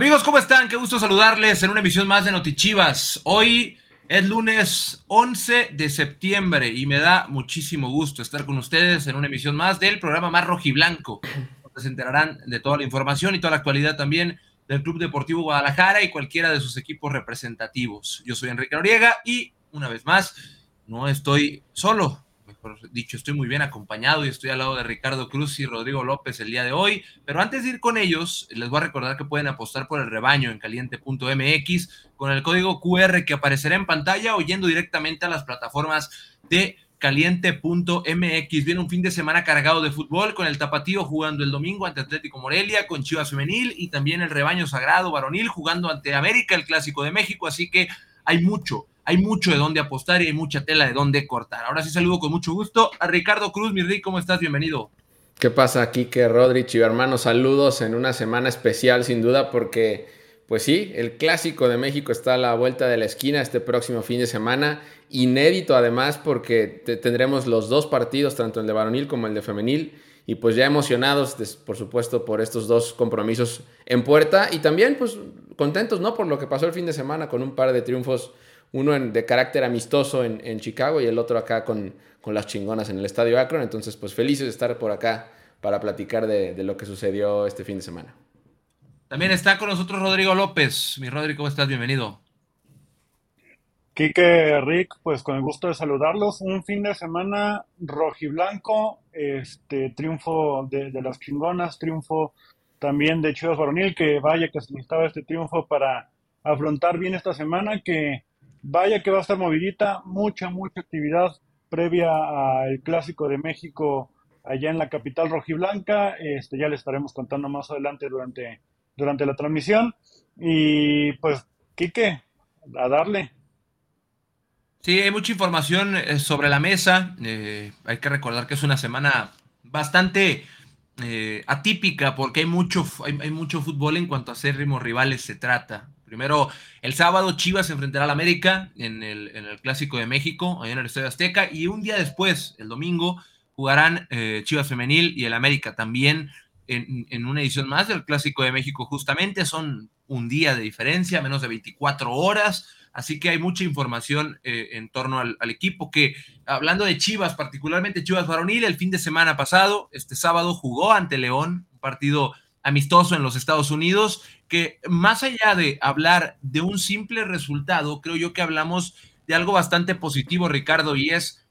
Amigos, ¿cómo están? Qué gusto saludarles en una emisión más de Notichivas. Hoy es lunes 11 de septiembre y me da muchísimo gusto estar con ustedes en una emisión más del programa más rojiblanco. Donde se enterarán de toda la información y toda la actualidad también del Club Deportivo Guadalajara y cualquiera de sus equipos representativos. Yo soy Enrique Noriega y una vez más no estoy solo dicho, estoy muy bien acompañado y estoy al lado de Ricardo Cruz y Rodrigo López el día de hoy. Pero antes de ir con ellos, les voy a recordar que pueden apostar por el rebaño en caliente.mx con el código QR que aparecerá en pantalla o yendo directamente a las plataformas de caliente.mx. Viene un fin de semana cargado de fútbol con el Tapatío jugando el domingo ante Atlético Morelia, con Chivas Femenil y también el rebaño sagrado varonil jugando ante América, el Clásico de México. Así que hay mucho, hay mucho de dónde apostar y hay mucha tela de dónde cortar. Ahora sí saludo con mucho gusto a Ricardo Cruz, mi Rick, ¿cómo estás? Bienvenido. ¿Qué pasa, que Rodrich y hermano? Saludos en una semana especial, sin duda, porque, pues sí, el clásico de México está a la vuelta de la esquina este próximo fin de semana. Inédito, además, porque tendremos los dos partidos, tanto el de varonil como el de femenil. Y pues ya emocionados, por supuesto, por estos dos compromisos en puerta. Y también, pues, contentos, ¿no? Por lo que pasó el fin de semana con un par de triunfos uno de carácter amistoso en, Chicago y el otro acá con, las chingonas en el Estadio Akron. Entonces, pues felices de estar por acá para platicar de, lo que sucedió este fin de semana. También está con nosotros Rodrigo López. Mi Rodrigo, ¿cómo estás? Bienvenido. Quique, Rick, pues con el gusto de saludarlos. Un fin de semana rojiblanco, este triunfo de, las chingonas, triunfo también de Chivas Varonil, que vaya que se necesitaba este triunfo para afrontar bien esta semana, que Vaya que va a estar movidita, mucha, mucha actividad previa al Clásico de México allá en la capital rojiblanca. Este, ya le estaremos contando más adelante durante, durante la transmisión. Y pues, Quique, a darle. Sí, hay mucha información eh, sobre la mesa. Eh, hay que recordar que es una semana bastante eh, atípica porque hay mucho, hay, mucho fútbol en cuanto a ser ritmos rivales se trata. Primero, el sábado Chivas se enfrentará al América en el, Clásico de México, allá en el Estadio Azteca, y un día después, el domingo, jugarán eh, Chivas Femenil y el América también en, una edición más del Clásico de México. Justamente son un día de diferencia, menos de 24 horas, así que hay mucha información eh, en torno al, al, equipo que, hablando de Chivas, particularmente Chivas Varonil, el fin de semana pasado, este sábado jugó ante León, un partido amistoso en los Estados Unidos, que más allá de hablar de un simple resultado, creo yo que hablamos de algo bastante positivo, Ricardo, y es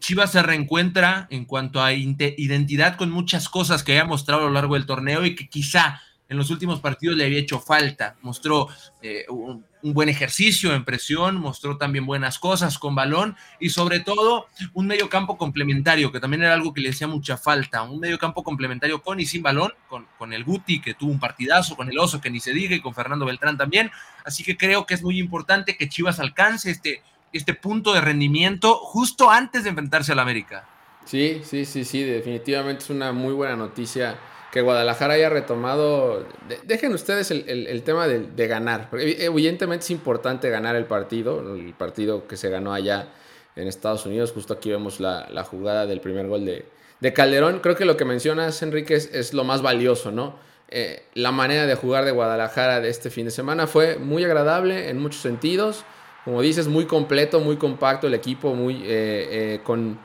Chivas se reencuentra en cuanto a identidad con muchas cosas que haya mostrado a lo largo del torneo y que quizá en los últimos partidos le había hecho falta. Mostró eh, un, buen ejercicio en presión, mostró también buenas cosas con balón y sobre todo un medio campo complementario, que también era algo que le hacía mucha falta. Un medio campo complementario con y sin balón, con, con el Guti, que tuvo un partidazo, con el Oso, que ni se diga, y con Fernando Beltrán también. Así que creo que es muy importante que Chivas alcance este, este punto de rendimiento justo antes de enfrentarse al América. Sí, sí, sí, sí, definitivamente es una muy buena noticia que Guadalajara haya retomado. dejen ustedes el, tema de, ganar. Evidentemente es importante ganar el partido, el partido que se ganó allá en Estados Unidos. Justo aquí vemos la, jugada del primer gol de, Calderón. Creo que lo que mencionas, Enrique, es, lo más valioso, ¿no? Eh, la manera de jugar de Guadalajara de este fin de semana fue muy agradable en muchos sentidos. Como dices, muy completo, muy compacto el equipo, muy eh, eh, con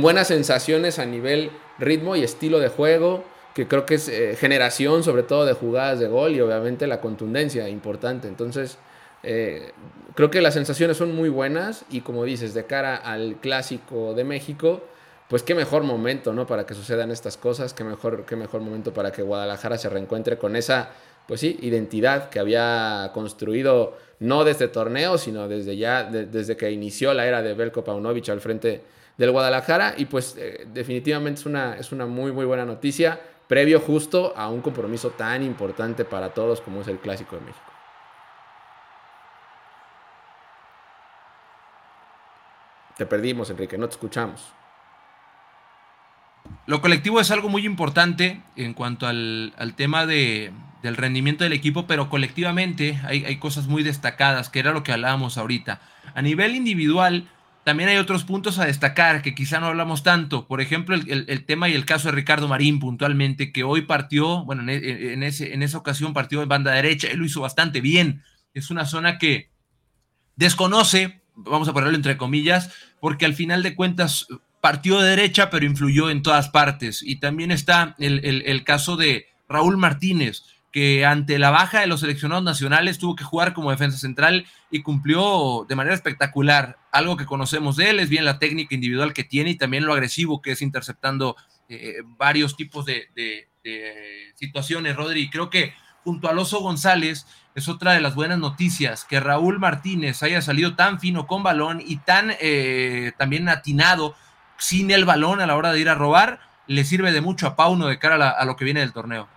buenas sensaciones a nivel ritmo y estilo de juego que creo que es eh, generación sobre todo de jugadas de gol y obviamente la contundencia importante. Entonces, eh, creo que las sensaciones son muy buenas y como dices, de cara al clásico de México, pues qué mejor momento, ¿no? Para que sucedan estas cosas, qué mejor, qué mejor momento para que Guadalajara se reencuentre con esa, pues sí, identidad que había construido no desde torneo, sino desde ya, desde que inició la era de Belko Paunovic al frente del Guadalajara y pues eh, definitivamente es una, es una muy, muy buena noticia previo justo a un compromiso tan importante para todos como es el Clásico de México. Te perdimos, Enrique, no te escuchamos. Lo colectivo es algo muy importante en cuanto al, tema de, del rendimiento del equipo, pero colectivamente hay, hay, cosas muy destacadas, que era lo que hablábamos ahorita. A nivel individual, también hay otros puntos a destacar que quizá no hablamos tanto. Por ejemplo, el, tema y el caso de Ricardo Marín puntualmente, que hoy partió, bueno, en, ese, en esa ocasión partió en banda derecha, él lo hizo bastante bien. Es una zona que desconoce, vamos a ponerlo entre comillas, porque al final de cuentas partió de derecha, pero influyó en todas partes. Y también está el caso de Raúl Martínez, que ante la baja de los seleccionados nacionales tuvo que jugar como defensa central y cumplió de manera espectacular. Algo que conocemos de él es bien la técnica individual que tiene y también lo agresivo que es interceptando eh, varios tipos de, situaciones, Rodri. Creo que junto a Loso González es otra de las buenas noticias, que Raúl Martínez haya salido tan fino con balón y tan eh, también atinado sin el balón a la hora de ir a robar, le sirve de mucho a Pauno de cara a lo que viene del torneo.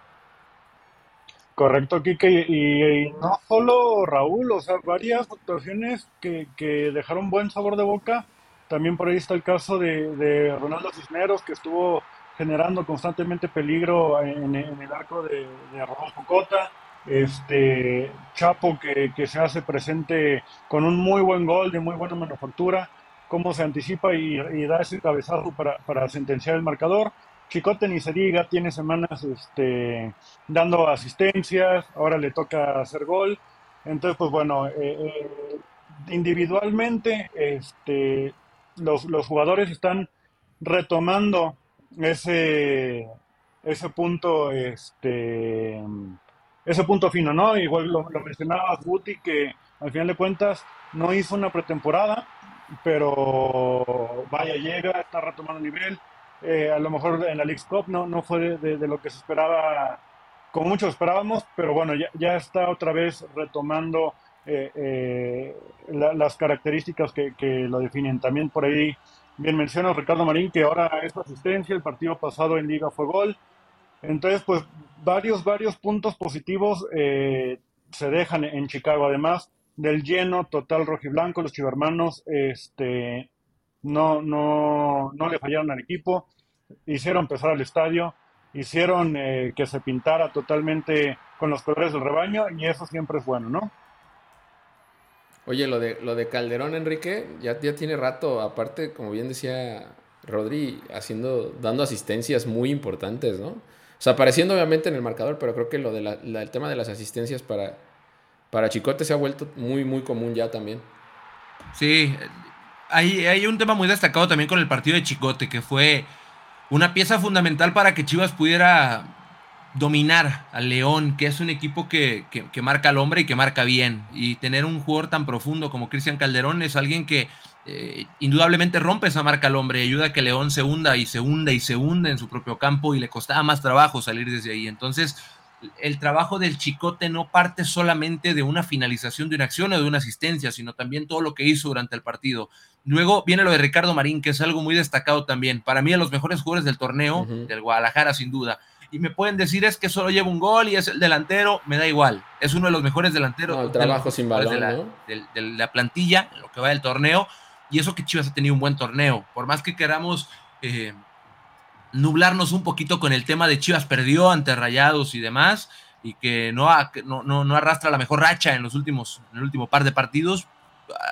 Correcto, Kike. Y, no solo Raúl, o sea, varias actuaciones que, dejaron buen sabor de boca. También por ahí está el caso de, Ronaldo Cisneros, que estuvo generando constantemente peligro en, el arco de, de Rodolfo Cota. Este Chapo que, se hace presente con un muy buen gol de muy buena manufactura, cómo se anticipa y, da ese cabezazo para, para sentenciar el marcador. Chicote ni se diga, tiene semanas este, dando asistencias, ahora le toca hacer gol. Entonces, pues bueno, eh, eh, individualmente este, los, jugadores están retomando ese, ese punto, este, ese punto fino, ¿no? Igual lo, lo mencionaba Guti, que al final de cuentas no hizo una pretemporada, pero vaya, llega, está retomando nivel eh, a lo mejor en la League Cup no, no fue de, lo que se esperaba, como muchos esperábamos, pero bueno, ya, ya está otra vez retomando eh, eh, las características que, lo definen. También por ahí, bien menciona Ricardo Marín, que ahora es asistencia, el partido pasado en Liga fue gol. Entonces, pues varios, varios puntos positivos se dejan en Chicago. Además del lleno total rojiblanco, los chivermanos este, no, no, no le fallaron al equipo, hicieron empezar al estadio, hicieron eh, que se pintara totalmente con los colores del rebaño y eso siempre es bueno, ¿no? Oye, lo de, lo de Calderón, Enrique, ya, ya tiene rato, aparte, como bien decía Rodri, haciendo, dando asistencias muy importantes, ¿no? O sea, apareciendo obviamente en el marcador, pero creo que lo del tema de las asistencias para, para Chicote se ha vuelto muy, muy común ya también. Sí, hay, un tema muy destacado también con el partido de Chicote, que fue una pieza fundamental para que Chivas pudiera dominar al León, que es un equipo que, marca al hombre y que marca bien. Y tener un jugador tan profundo como Cristian Calderón es alguien que eh, indudablemente rompe esa marca al hombre y ayuda a que León se hunda y se hunda y se hunda en su propio campo y le costaba más trabajo salir desde ahí. Entonces, el trabajo del Chicote no parte solamente de una finalización de una acción o de una asistencia, sino también todo lo que hizo durante el partido. Luego viene lo de Ricardo Marín, que es algo muy destacado también. Para mí, de los mejores jugadores del torneo, del Guadalajara, sin duda. Y me pueden decir es que solo lleva un gol y es el delantero, me da igual. Es uno de los mejores delanteros. el trabajo sin balón, de la, de la plantilla, lo que va del torneo. Y eso que Chivas ha tenido un buen torneo. Por más que queramos eh, nublarnos un poquito con el tema de Chivas perdió ante Rayados y demás, y que no, no, no, arrastra la mejor racha en los últimos, en el último par de partidos.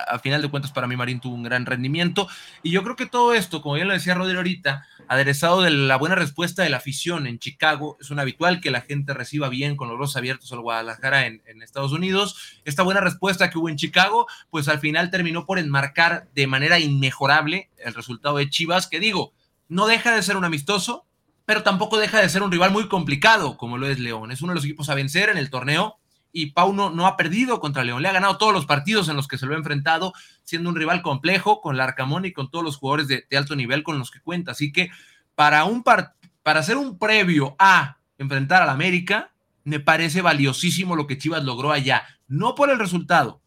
A final de cuentas, para mí Marín tuvo un gran rendimiento. Y yo creo que todo esto, como ya lo decía Rodri ahorita, aderezado de la buena respuesta de la afición en Chicago, es un habitual que la gente reciba bien con los brazos abiertos al Guadalajara en, en Estados Unidos. Esta buena respuesta que hubo en Chicago, pues al final terminó por enmarcar de manera inmejorable el resultado de Chivas, que digo, no deja de ser un amistoso, pero tampoco deja de ser un rival muy complicado, como lo es León. Es uno de los equipos a vencer en el torneo y Pau no, ha perdido contra León. Le ha ganado todos los partidos en los que se lo ha enfrentado, siendo un rival complejo con Larcamón y con todos los jugadores de, alto nivel con los que cuenta. Así que para, un para hacer un previo a enfrentar al América, me parece valiosísimo lo que Chivas logró allá. No por el resultado.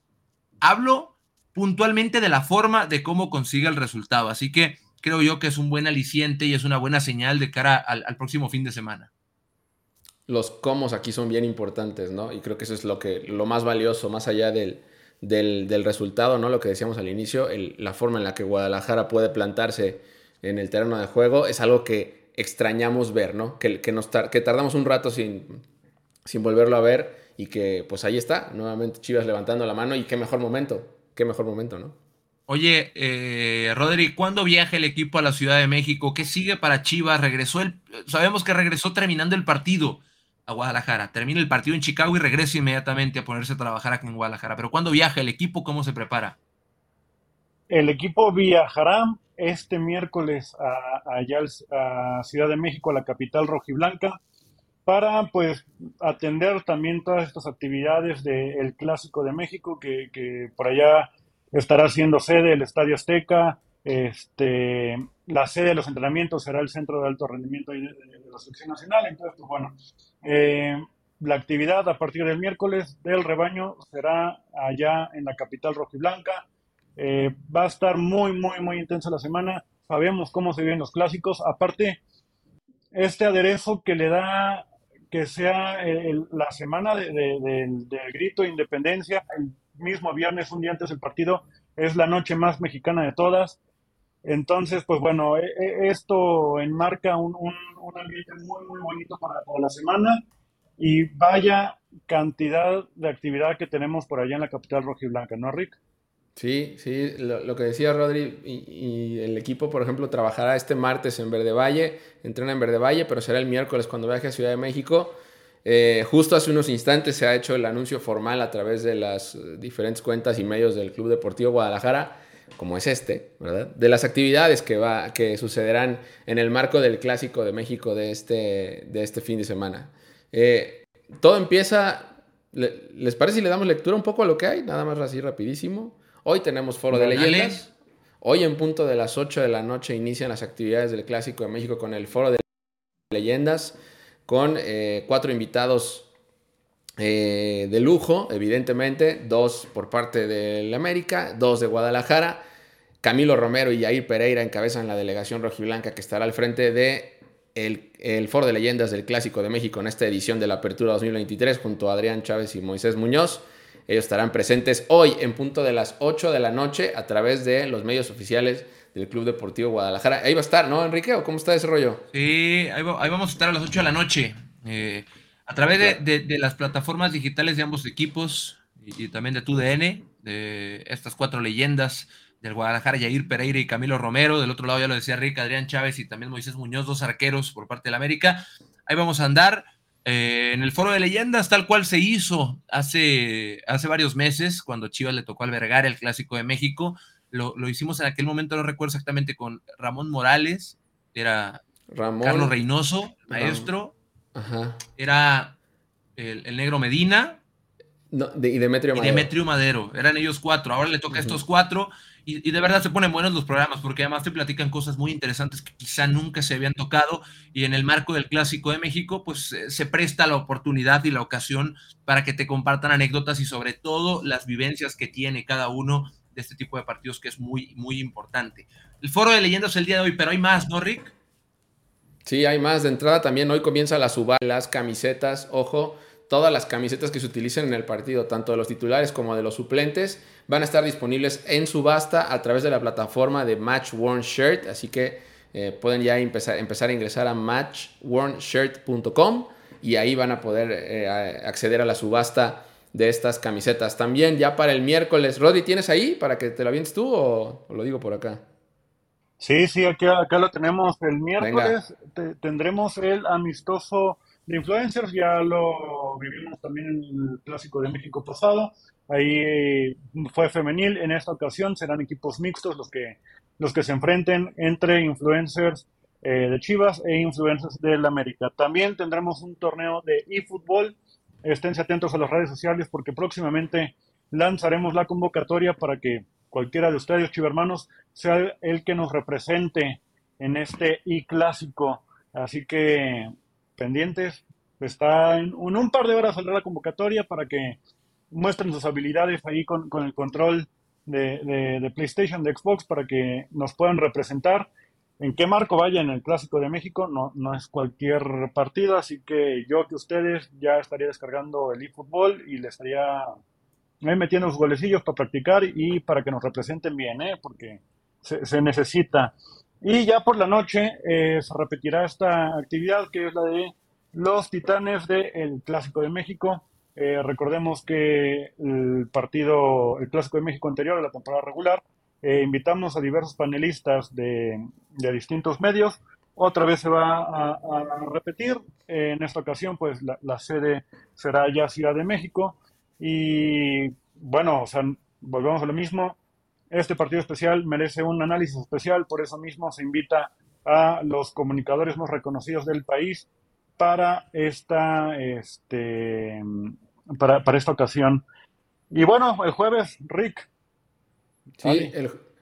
Hablo puntualmente de la forma de cómo consigue el resultado. Así que creo yo que es un buen aliciente y es una buena señal de cara al, próximo fin de semana. Los cómo aquí son bien importantes, ¿no? Y creo que eso es lo, que, lo más valioso, más allá del, del, resultado, ¿no? Lo que decíamos al inicio, la forma en la que Guadalajara puede plantarse en el terreno de juego es algo que extrañamos ver, ¿no? Que, que, nos que tardamos un rato sin, sin volverlo a ver y que pues ahí está, nuevamente Chivas levantando la mano y qué mejor momento, qué mejor momento, ¿no? Oye, eh, Rodri, ¿cuándo viaja el equipo a la Ciudad de México? ¿Qué sigue para Chivas? Regresó el, sabemos que regresó terminando el partido a Guadalajara. Termina el partido en Chicago y regresa inmediatamente a ponerse a trabajar aquí en Guadalajara. Pero ¿cuándo viaja el equipo? ¿Cómo se prepara? El equipo viajará este miércoles a, a Ciudad de México, a la capital rojiblanca, para pues atender también todas estas actividades del Clásico de México, que, que por allá estará siendo sede el Estadio Azteca, este, la sede de los entrenamientos será el Centro de Alto Rendimiento de, la Selección Nacional. Entonces, pues bueno, eh, la actividad a partir del miércoles del rebaño será allá en la capital rojiblanca. Eh, va a estar muy, muy, muy intensa la semana. Sabemos cómo se viven los clásicos. Aparte, este aderezo que le da que sea la semana del grito de independencia, el mismo viernes, un día antes del partido, es la noche más mexicana de todas. Entonces, pues bueno, e, e, esto enmarca un, ambiente muy, muy bonito para, la semana y vaya cantidad de actividad que tenemos por allá en la capital rojiblanca, ¿no, Rick? Sí, sí, lo, que decía Rodri y, el equipo, por ejemplo, trabajará este martes en Verde Valle, entrena en Verde Valle, pero será el miércoles cuando viaje a Ciudad de México eh, justo hace unos instantes se ha hecho el anuncio formal a través de las diferentes cuentas y medios del Club Deportivo Guadalajara, como es este, ¿verdad? De las actividades que, va, que sucederán en el marco del Clásico de México de este, de este fin de semana. Eh, todo empieza, ¿les parece si le damos lectura un poco a lo que hay? Nada más así rapidísimo. Hoy tenemos foro de leyendas. Hoy en punto de las 8 de la noche inician las actividades del Clásico de México con el foro de leyendas con eh, cuatro invitados eh, de lujo, evidentemente, dos por parte del América, dos de Guadalajara. Camilo Romero y Jair Pereira encabezan la delegación rojiblanca que estará al frente de el, Foro de Leyendas del Clásico de México en esta edición de la Apertura 2023 junto a Adrián Chávez y Moisés Muñoz. Ellos estarán presentes hoy en punto de las 8 de la noche a través de los medios oficiales del Club Deportivo Guadalajara. Ahí va a estar, ¿no, Enrique? ¿O cómo está ese rollo? Sí, ahí, vamos a estar a las 8 de la noche. Eh, a través de, las plataformas digitales de ambos equipos y, también de TUDN, de estas cuatro leyendas del Guadalajara, Yair Pereira y Camilo Romero. Del otro lado ya lo decía Rick, Adrián Chávez y también Moisés Muñoz, dos arqueros por parte del América. Ahí vamos a andar. Eh, en el foro de leyendas, tal cual se hizo hace, hace varios meses, cuando Chivas le tocó albergar el Clásico de México, lo, hicimos en aquel momento, no recuerdo exactamente, con Ramón Morales, era Carlos Reynoso, maestro, era el, negro Medina. y Demetrio Madero. Demetrio Madero, eran ellos cuatro, ahora le toca a estos cuatro. Y, de verdad se ponen buenos los programas porque además te platican cosas muy interesantes que quizá nunca se habían tocado y en el marco del Clásico de México pues se presta la oportunidad y la ocasión para que te compartan anécdotas y sobre todo las vivencias que tiene cada uno de este tipo de partidos que es muy, muy importante. El foro de leyendas el día de hoy, pero hay más, ¿no, Rick? Sí, hay más. De entrada también hoy comienza la suba, las camisetas, ojo, todas las camisetas que se utilicen en el partido, tanto de los titulares como de los suplentes, van a estar disponibles en subasta a través de la plataforma de Match Worn Shirt, así que eh, pueden ya empezar, empezar a ingresar a matchwornshirt.com y ahí van a poder eh, acceder a la subasta de estas camisetas. También ya para el miércoles, Rodri, ¿tienes ahí para que te lo avientes tú o, lo digo por acá? Sí, sí, aquí, acá lo tenemos. El miércoles tendremos el amistoso de influencers, ya lo vivimos también en el Clásico de México pasado. Ahí fue femenil, en esta ocasión serán equipos mixtos los que, los que se enfrenten entre influencers eh, de Chivas e influencers del América. También tendremos un torneo de eFootball Esténse atentos a las redes sociales porque próximamente lanzaremos la convocatoria para que cualquiera de ustedes, chivermanos, sea el que nos represente en este i clásico. Así que pendientes, está en, un par de horas saldrá la convocatoria para que muestren sus habilidades ahí con, el control de, de, PlayStation, de Xbox, para que nos puedan representar en qué marco vaya en el Clásico de México, no, no es cualquier partido, así que yo que ustedes ya estaría descargando el eFootball y le estaría metiendo los golecillos para practicar y para que nos representen bien, ¿eh? porque se, necesita. Y ya por la noche eh, se repetirá esta actividad que es la de los Titanes del Clásico de México. Eh, recordemos que el partido, el Clásico de México anterior a la temporada regular, Eh, invitamos a diversos panelistas de, distintos medios. Otra vez se va a, repetir. en esta ocasión, pues la, sede será ya Ciudad de México. Y bueno, o volvemos a lo mismo. Este partido especial merece un análisis especial, por eso mismo se invita a los comunicadores más reconocidos del país para esta, este, para, para esta ocasión. Y bueno, el jueves, Rick. Sí,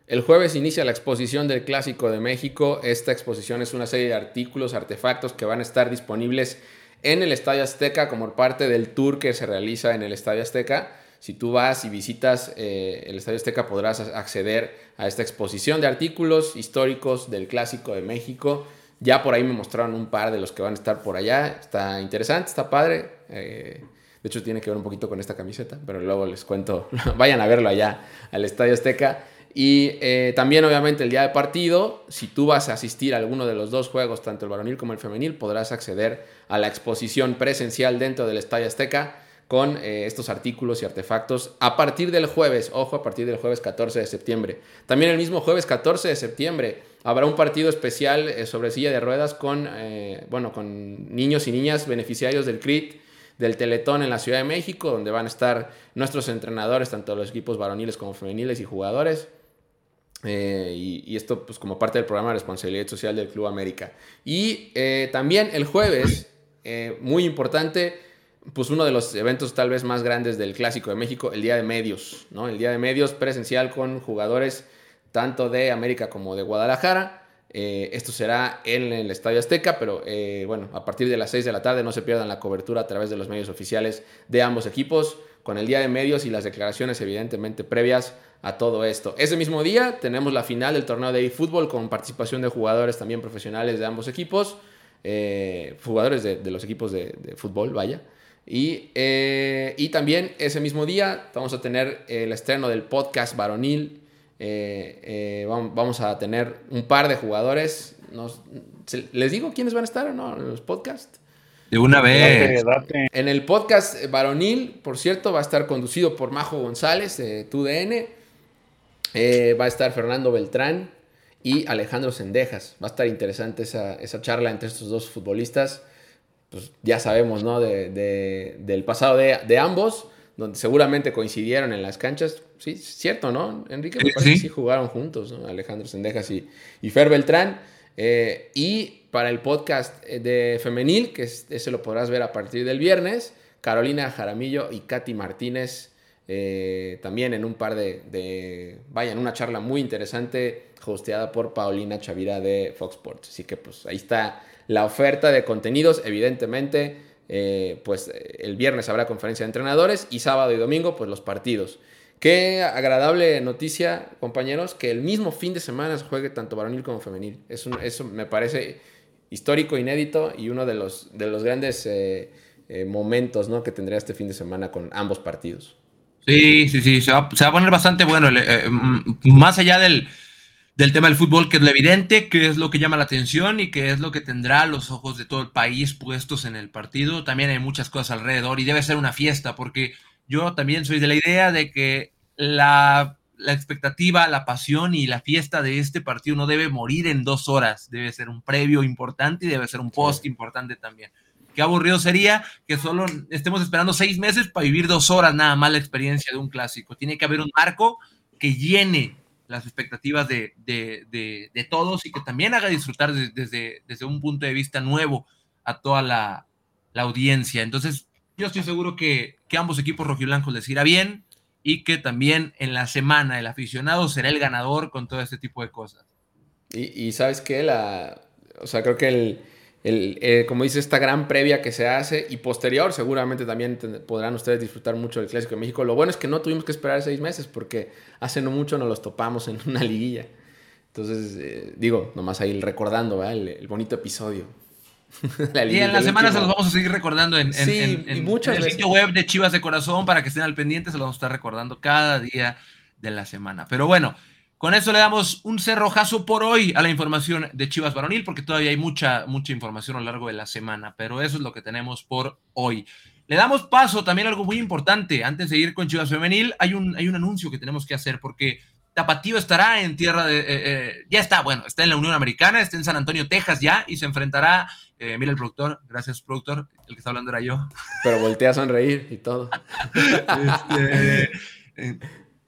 el, jueves inicia la exposición del Clásico de México. Esta exposición es una serie de artículos, artefactos que van a estar disponibles en el Estadio Azteca como parte del tour que se realiza en el Estadio Azteca. Si tú vas y visitas eh, el Estadio Azteca podrás acceder a esta exposición de artículos históricos del Clásico de México. Ya por ahí me mostraron un par de los que van a estar por allá. Está interesante, está padre. Eh, de hecho, tiene que ver un poquito con esta camiseta, pero luego les cuento. Vayan a verlo allá al Estadio Azteca. Y eh, también, obviamente, el día de partido, si tú vas a asistir a alguno de los dos juegos, tanto el varonil como el femenil, podrás acceder a la exposición presencial dentro del Estadio Azteca con eh, estos artículos y artefactos a partir del jueves, ojo, a partir del jueves 14 de septiembre. También el mismo jueves 14 de septiembre habrá un partido especial eh, sobre silla de ruedas con, eh, bueno, con niños y niñas beneficiarios del CRIT, del Teletón en la Ciudad de México, donde van a estar nuestros entrenadores, tanto los equipos varoniles como femeniles y jugadores. y, y, esto pues como parte del programa de responsabilidad social del Club América. Y también el jueves, muy importante, pues uno de los eventos tal vez más grandes del Clásico de México, el Día de Medios, ¿no? El Día de Medios presencial con jugadores tanto de América como de Guadalajara. Eh, esto será en el Estadio Azteca, pero eh, bueno, a partir de las 6 de la tarde no se pierdan la cobertura a través de los medios oficiales de ambos equipos, con el Día de Medios y las declaraciones evidentemente previas a todo esto. Ese mismo día tenemos la final del torneo de eFootball con participación de jugadores también profesionales de ambos equipos, eh, jugadores de, los equipos de fútbol, vaya. Eh, y, también ese mismo día vamos a tener el estreno del podcast varonil. Eh, eh, vamos a tener un par de jugadores. ¿Les digo quiénes van a estar o no en los podcasts? De una vez. En el podcast varonil, por cierto, va a estar conducido por Majo González de TUDN. va a estar Fernando Beltrán y Alejandro Sendejas. Va a estar interesante esa, esa charla entre estos dos futbolistas pues ya sabemos, ¿no? De, del pasado de, ambos, donde seguramente coincidieron en las canchas. Sí, cierto, ¿no? Enrique, me parece que sí jugaron juntos, ¿no? Alejandro Sendejas y, y Fer Beltrán. Eh, y para el podcast de Femenil, que ese lo podrás ver a partir del viernes, Carolina Jaramillo y Katy Martínez, eh, también en un par de, de, vaya, en una charla muy interesante, hosteada por Paulina Chavira de Fox Sports. Así que pues ahí está la oferta de contenidos, evidentemente, eh, pues el viernes habrá conferencia de entrenadores y sábado y domingo, pues los partidos. Qué agradable noticia, compañeros, que el mismo fin de semana se juegue tanto varonil como femenil. Eso, eso me parece histórico, inédito y uno de los, de los grandes eh, eh, momentos ¿no? que tendría este fin de semana con ambos partidos. Sí, sí, sí, se va, se va a poner bastante bueno. más allá del, del tema del fútbol, que es lo evidente, que es lo que llama la atención y que es lo que tendrá los ojos de todo el país puestos en el partido. También hay muchas cosas alrededor y debe ser una fiesta, porque yo también soy de la idea de que la, expectativa, la pasión y la fiesta de este partido no debe morir en dos horas, debe ser un previo importante y debe ser un post importante también. Qué aburrido sería que solo estemos esperando seis meses para vivir dos horas nada más la experiencia de un clásico. Tiene que haber un marco que llene las expectativas de, todos y que también haga disfrutar desde, desde un punto de vista nuevo a toda la, audiencia. Entonces, yo estoy seguro que, que ambos equipos rojiblancos les irá bien y que también en la semana el aficionado será el ganador con todo este tipo de cosas. Y, y sabes que la, o sea, creo que el, el, eh, como dice, esta gran previa que se hace y posterior, seguramente también podrán ustedes disfrutar mucho del Clásico de México. Lo bueno es que no tuvimos que esperar seis meses porque hace no mucho nos los topamos en una liguilla. Entonces, eh, digo, nomás ahí recordando el, bonito episodio. y en la semana se los vamos a seguir recordando en, en, el sitio web de Chivas de Corazón para que estén al pendiente, se los vamos a estar recordando cada día de la semana. Pero bueno, con eso le damos un cerrojazo por hoy a la información de Chivas Varonil, porque todavía hay mucha, mucha información a lo largo de la semana, pero eso es lo que tenemos por hoy. Le damos paso también a algo muy importante. Antes de ir con Chivas Femenil, hay un, hay un anuncio que tenemos que hacer, porque Tapatío estará en tierra de. Eh, eh, ya está, bueno, está en la Unión Americana, está en San Antonio, Texas ya, y se enfrentará. Eh, mira el productor, gracias, productor. El que está hablando era yo. Pero voltea a sonreír y todo. este,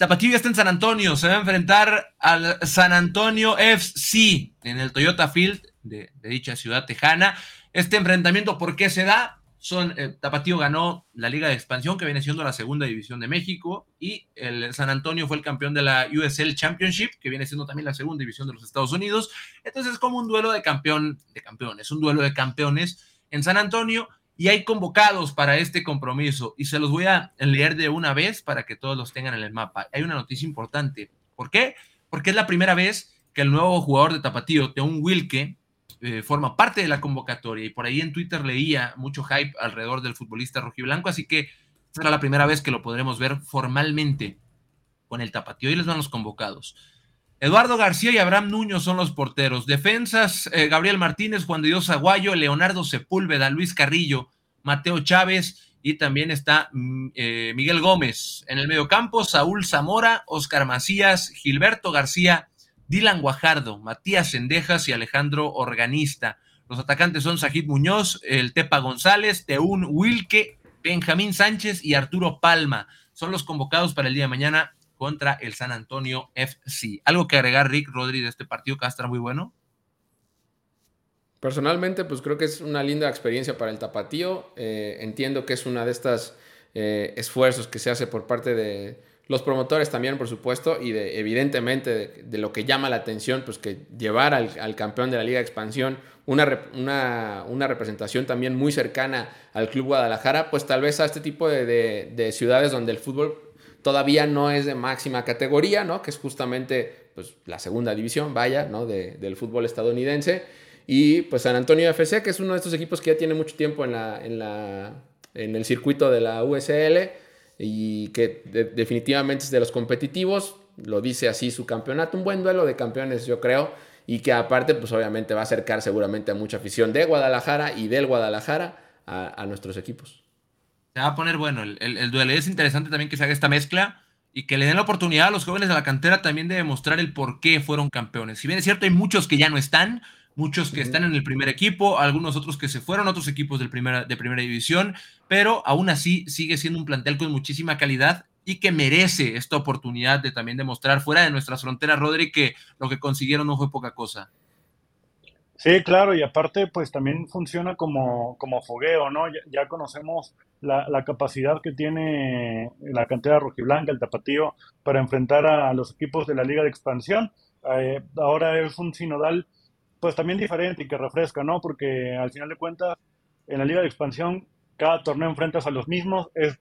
Tapatío está en San Antonio, se va a enfrentar al San Antonio FC en el Toyota Field de, dicha ciudad tejana. Este enfrentamiento, ¿por qué se da? Son, eh, ganó la Liga de Expansión, que viene siendo la segunda división de México, y el San Antonio fue el campeón de la USL Championship, que viene siendo también la segunda división de los Estados Unidos. Entonces es como un duelo de campeón, de campeones, un duelo de campeones en San Antonio, y hay convocados para este compromiso, y se los voy a leer de una vez para que todos los tengan en el mapa. Hay una noticia importante. ¿Por qué? Porque es la primera vez que el nuevo jugador de Tapatío, Teun Wilke, eh, forma parte de la convocatoria y por ahí en Twitter leía mucho hype alrededor del futbolista rojiblanco, así que será la primera vez que lo podremos ver formalmente con el tapatío y les van los convocados. Eduardo García y Abraham Nuño son los porteros. Defensas, eh, Gabriel Martínez, Juan de Dios Aguayo, Leonardo Sepúlveda, Luis Carrillo, Mateo Chávez y también está mm, eh, Miguel Gómez. En el mediocampo, Saúl Zamora, Oscar Macías, Gilberto García, Dylan Guajardo, Matías Sendejas y Alejandro Organista. Los atacantes son Sajid Muñoz, el Tepa González, Teún Wilke, Benjamín Sánchez y Arturo Palma. Son los convocados para el día de mañana contra el San Antonio FC. ¿Algo que agregar, Rick Rodri, de este partido que muy bueno? Personalmente, pues creo que es una linda experiencia para el tapatío. Eh, entiendo que es una de estas eh, esfuerzos que se hace por parte de, los promotores también, por supuesto, y de, evidentemente de, lo que llama la atención, pues que llevar al, campeón de la Liga de Expansión una, una, representación también muy cercana al Club Guadalajara, pues tal vez a este tipo de, ciudades donde el fútbol todavía no es de máxima categoría, ¿no? Que es justamente pues, la segunda división, vaya, ¿no? del fútbol estadounidense. Y pues San Antonio FC, que es uno de estos equipos que ya tiene mucho tiempo en, la, en, la, en el circuito de la USL y que definitivamente es de los competitivos, lo dice así su campeonato, un buen duelo de campeones yo creo, y que aparte pues obviamente va a acercar seguramente a mucha afición de Guadalajara y del Guadalajara a, nuestros equipos. Se va a poner bueno el, el, duelo, es interesante también que se haga esta mezcla y que le den la oportunidad a los jóvenes de la cantera también de demostrar el por qué fueron campeones. Si bien es cierto, hay muchos que ya no están, muchos que están en el primer equipo, algunos otros que se fueron a otros equipos del primera, de primera división, pero aún así sigue siendo un plantel con muchísima calidad y que merece esta oportunidad de también demostrar fuera de nuestras fronteras, Rodri, que lo que consiguieron no fue poca cosa. Sí, claro, y aparte pues también funciona como, como fogueo, ¿no? Ya, conocemos la, capacidad que tiene la cantera rojiblanca, el tapatío, para enfrentar a los equipos de la liga de expansión. Eh, ahora es un sinodal pues también diferente y que refresca, ¿no? Porque al final de cuentas, en la liga de expansión, cada torneo enfrentas a los mismos. Es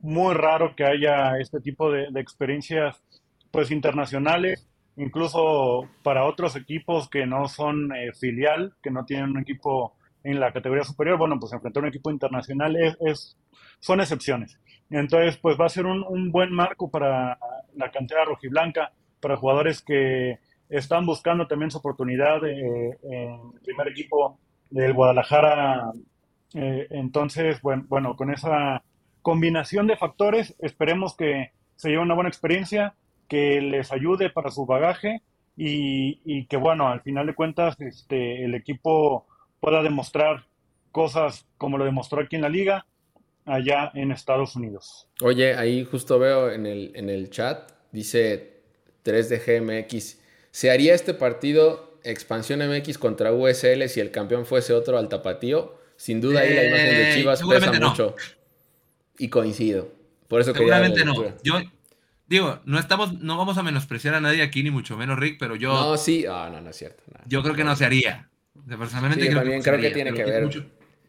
muy raro que haya este tipo de, experiencias, pues internacionales, incluso para otros equipos que no son eh, filial, que no tienen un equipo en la categoría superior, bueno, pues enfrentar un equipo internacional es, son excepciones. Entonces, pues va a ser un, buen marco para la cantera rojiblanca, para jugadores que están buscando también su oportunidad eh, en el primer equipo del Guadalajara. Eh, entonces, bueno, con esa combinación de factores, esperemos que se lleve una buena experiencia, que les ayude para su bagaje y, que, bueno, al final de cuentas, este, el equipo pueda demostrar cosas como lo demostró aquí en la liga, allá en Estados Unidos. Oye, ahí justo veo en el, en el chat, dice 3 GMX ¿Se haría este partido Expansión MX contra USL si el campeón fuese otro al tapatío? Sin duda ahí la imagen de eh, Chivas pesa mucho. Y coincido. Por eso Seguramente no. Yo digo, no estamos, no vamos a menospreciar a nadie aquí, ni mucho menos Rick, pero yo. No, sí. Ah, no, no es cierto. Yo creo que no se haría. personalmente creo, que, creo que tiene que ver.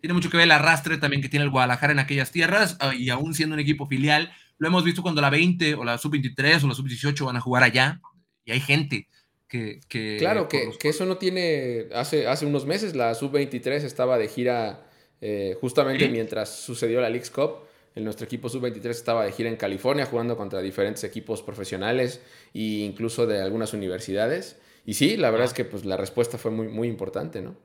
Tiene mucho, que ver el arrastre también que tiene el Guadalajara en aquellas tierras, ah, y aún siendo un equipo filial, lo hemos visto cuando la 20 o la sub-23 o la sub-18 van a jugar allá, y hay gente claro, que, eso no tiene... Hace, hace unos meses la Sub-23 estaba de gira eh, justamente mientras sucedió la League's Cup. El, nuestro equipo Sub-23 estaba de gira en California jugando contra diferentes equipos profesionales e incluso de algunas universidades. Y sí, la verdad es que pues, la respuesta fue muy, muy importante, ¿no?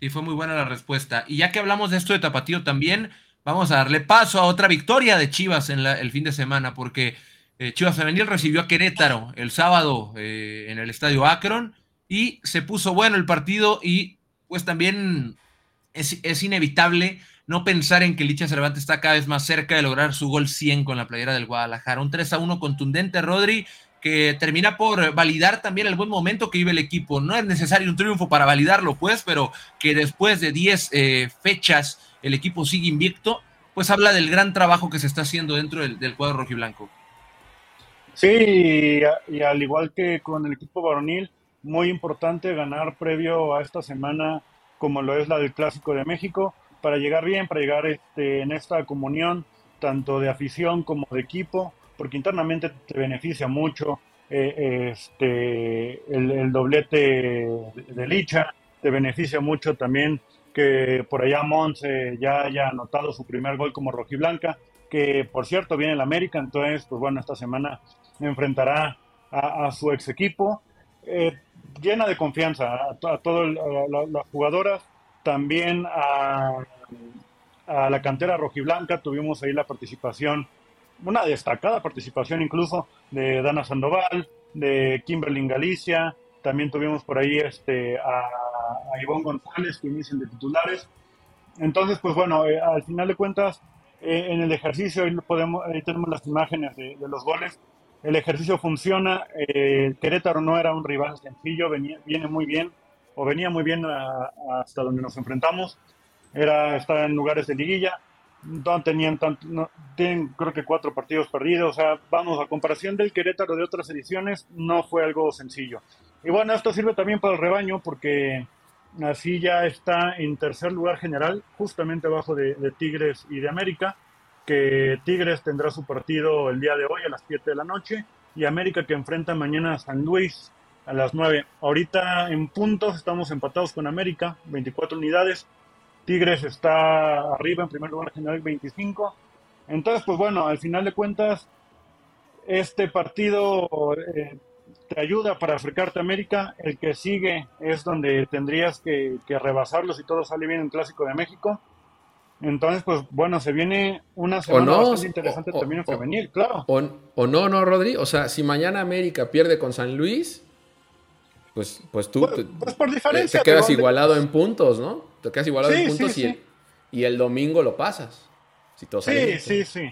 Sí, fue muy buena la respuesta. Y ya que hablamos de esto de Tapatío también, vamos a darle paso a otra victoria de Chivas en el fin de semana, porque Eh, Chivas Femenil recibió a Querétaro el sábado eh, en el estadio Akron y se puso bueno el partido y pues también es, es, inevitable no pensar en que Licha Cervantes está cada vez más cerca de lograr su gol 100 con la playera del Guadalajara. Un 3 a 1 contundente, Rodri, que termina por validar también el buen momento que vive el equipo. No es necesario un triunfo para validarlo, pues, pero que después de 10 eh, fechas el equipo sigue invicto, pues habla del gran trabajo que se está haciendo dentro del, cuadro rojiblanco. Sí, y, y, al igual que con el equipo varonil, muy importante ganar previo a esta semana, como lo es la del Clásico de México, para llegar bien, para llegar este, en esta comunión, tanto de afición como de equipo, porque internamente te beneficia mucho eh, este, el, doblete de, Licha, te beneficia mucho también que por allá Monse ya haya anotado su primer gol como rojiblanca, que por cierto viene el América, entonces, pues bueno, esta semana enfrentará a, a su ex equipo, eh, llena de confianza a, a todas las jugadoras, también a, la cantera rojiblanca, tuvimos ahí la participación, una destacada participación incluso de Dana Sandoval, de Kimberly Galicia, también tuvimos por ahí este, a, a Ivonne González que inician de titulares. Entonces, pues bueno, eh, al final de cuentas, eh, en el ejercicio, ahí, podemos, ahí tenemos las imágenes de, los goles, el ejercicio funciona, eh, Querétaro no era un rival sencillo, viene muy bien, o venía muy bien hasta donde nos enfrentamos, era estar en lugares de liguilla, no tenían tanto, no, tienen creo que cuatro partidos perdidos, o sea, vamos, a comparación del Querétaro de otras ediciones, no fue algo sencillo. Y bueno, esto sirve también para el rebaño porque así ya está en tercer lugar general, justamente abajo de, de Tigres y de América, que Tigres tendrá su partido el día de hoy a las 7 de la noche y América que enfrenta mañana a San Luis a las 9. Ahorita en puntos estamos empatados con América, 24 unidades. Tigres está arriba en primer lugar general 25. Entonces, pues bueno, al final de cuentas, este partido eh, te ayuda para acercarte a América. El que sigue es donde tendrías que, que rebasarlo si todo sale bien en Clásico de México. Entonces, pues bueno, se viene una semana no, bastante interesante o, también en femenil, claro. O, o, no, no, Rodri. O sea, si mañana América pierde con San Luis, pues, pues tú pues, pues por diferencia, te, te quedas igualado en puntos, ¿no? Te quedas igualado sí, en puntos sí, y, sí. El, y, El, domingo lo pasas. Si todo sí, sí, sí.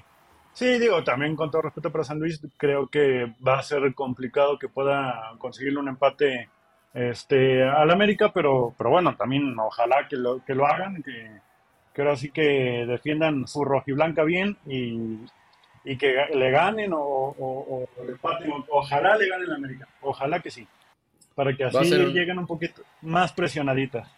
Sí, digo, también con todo respeto para San Luis, creo que va a ser complicado que pueda conseguirle un empate este, al América, pero, pero bueno, también ojalá que lo, que lo hagan, que, que ahora sí que defiendan su rojiblanca bien y, y que le ganen o, o, o empaten. Ojalá le ganen a América, ojalá que sí, para que así un... lleguen un poquito más presionaditas.